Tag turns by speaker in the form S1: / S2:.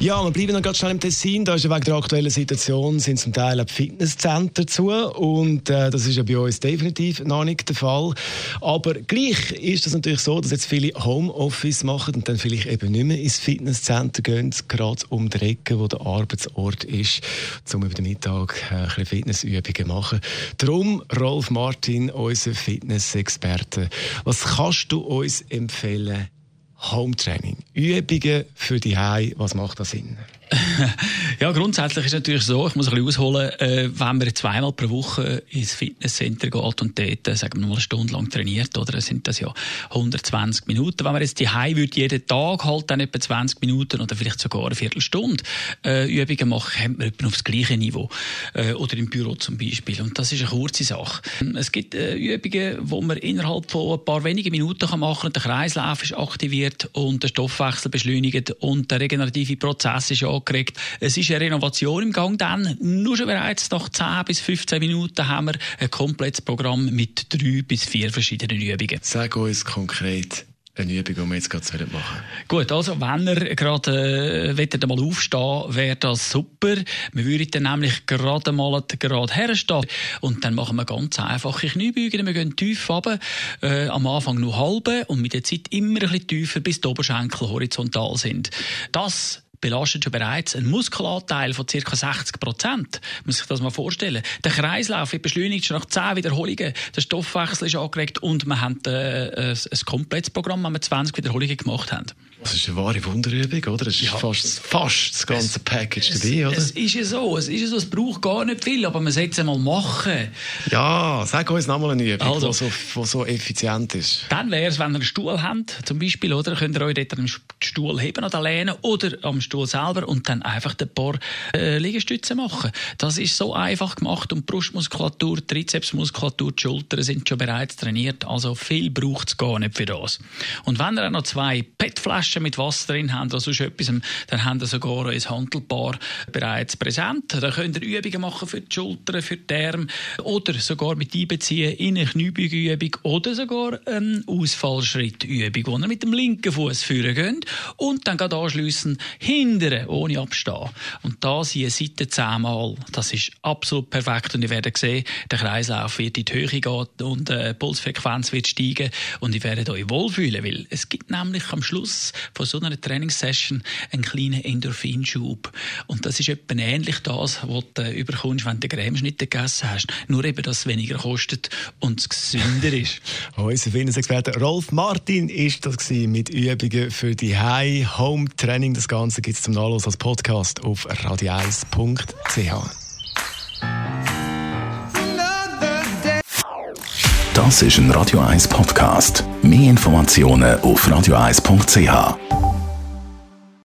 S1: ja, wir bleiben noch ganz schnell im Tessin. Da ist ja wegen der aktuellen Situation sind zum Teil auch Fitnesscenter zu und äh, das ist ja bei uns definitiv noch nicht der Fall. Aber gleich ist das natürlich so, dass jetzt viele Homeoffice machen und dann vielleicht eben nicht mehr ins Fitnesscenter gehen, gerade um die Ecke, wo der Arbeitsort ist, um über den Mittag äh, ein bisschen Fitnessübungen machen. Darum, Rolf Martin, unser Fitnessexperte, was kannst du uns empfehlen? Home Training. Übungen für die Hause, was macht das Sinn?
S2: Ja, grundsätzlich ist es natürlich so, ich muss ein bisschen ausholen, äh, wenn man zweimal pro Woche ins Fitnesscenter geht und dort, äh, sagen wir mal, eine Stunde lang trainiert, oder, sind das ja 120 Minuten. Wenn man jetzt die Hause würde jeden Tag halt dann etwa 20 Minuten oder vielleicht sogar eine Viertelstunde äh, Übungen machen, kommt man etwa aufs gleiche Niveau. Äh, oder im Büro zum Beispiel. Und das ist eine kurze Sache. Es gibt äh, Übungen, wo man innerhalb von ein paar wenigen Minuten kann machen und der Kreislauf ist aktiviert und der Stoffwechsel beschleunigt und der regenerative Prozess ist angeregt. Es ist eine Renovation im Gang dann. Nur schon bereits nach 10 bis 15 Minuten haben wir ein komplettes Programm mit drei bis vier verschiedenen Übungen.
S1: Sag uns konkret, eine Übung, die wir jetzt gerade machen
S2: Gut, also wenn ihr gerade äh, mal aufstehen wäre das super. Wir würden dann nämlich gerade mal gerade herstehen und dann machen wir ganz einfache Kniebeugen. Wir gehen tief runter, äh, am Anfang nur halbe und mit der Zeit immer ein bisschen tiefer, bis die Oberschenkel horizontal sind. Das belastet schon bereits einen Muskelanteil von ca. 60 Prozent. Muss sich das mal vorstellen. Der Kreislauf wird beschleunigt schon nach 10 Wiederholungen. Der Stoffwechsel ist angeregt und wir haben äh, ein, ein komplettes Programm, wenn wir 20 Wiederholungen gemacht haben.
S1: Das ist eine wahre Wunderübung, oder? Es ist ja. fast, fast das ganze es, Package
S2: es,
S1: dabei, oder?
S2: Es ist ja so, es ist ja so, es braucht gar nicht viel, aber man sollte es einmal machen.
S1: Ja, sag uns nochmal eine Übung, also, die so, so effizient ist.
S2: Dann wäre es, wenn ihr einen Stuhl habt, zum Beispiel, oder? Könnt ihr euch dort am Stuhl heben oder lehnen oder am Stuhl selber und dann einfach ein paar äh, Liegestütze machen. Das ist so einfach gemacht und Brustmuskulatur, Trizepsmuskulatur, die Schultern sind schon bereits trainiert, also viel braucht es gar nicht für das. Und wenn ihr auch noch zwei PET-Flaschen Flaschen mit Wasser drin haben oder sonst etwas, dann haben ihr sogar ein Handelpaar bereits präsent. Da könnt ihr Übungen machen für die Schultern, für die Arme oder sogar mit einbeziehen in eine Kniebeugeübung oder sogar eine Ausfallschrittübung, wo ihr mit dem linken Fuß führen könnt und dann geht anschliessen hindern, ohne abstehen. Und da sind Seite zehnmal. Das ist absolut perfekt und ihr werdet sehen, der Kreislauf wird in die Höhe gehen und die Pulsfrequenz wird steigen und ihr werdet euch wohlfühlen, weil es gibt nämlich am Schluss von so einer Trainingssession einen kleinen Endorphinschub. Und das ist etwa ähnlich das, was du überkommst, wenn du Cremeschnitte gegessen hast. Nur eben, dass es weniger kostet und es gesünder ist.
S1: Unser Fitnessexperte Rolf Martin ist das mit Übungen für die High Home Training. Das Ganze gibt es zum Nachlass als Podcast auf radio1.ch.
S3: Das ist ein Radio 1 Podcast. Mehr Informationen auf radio1.ch.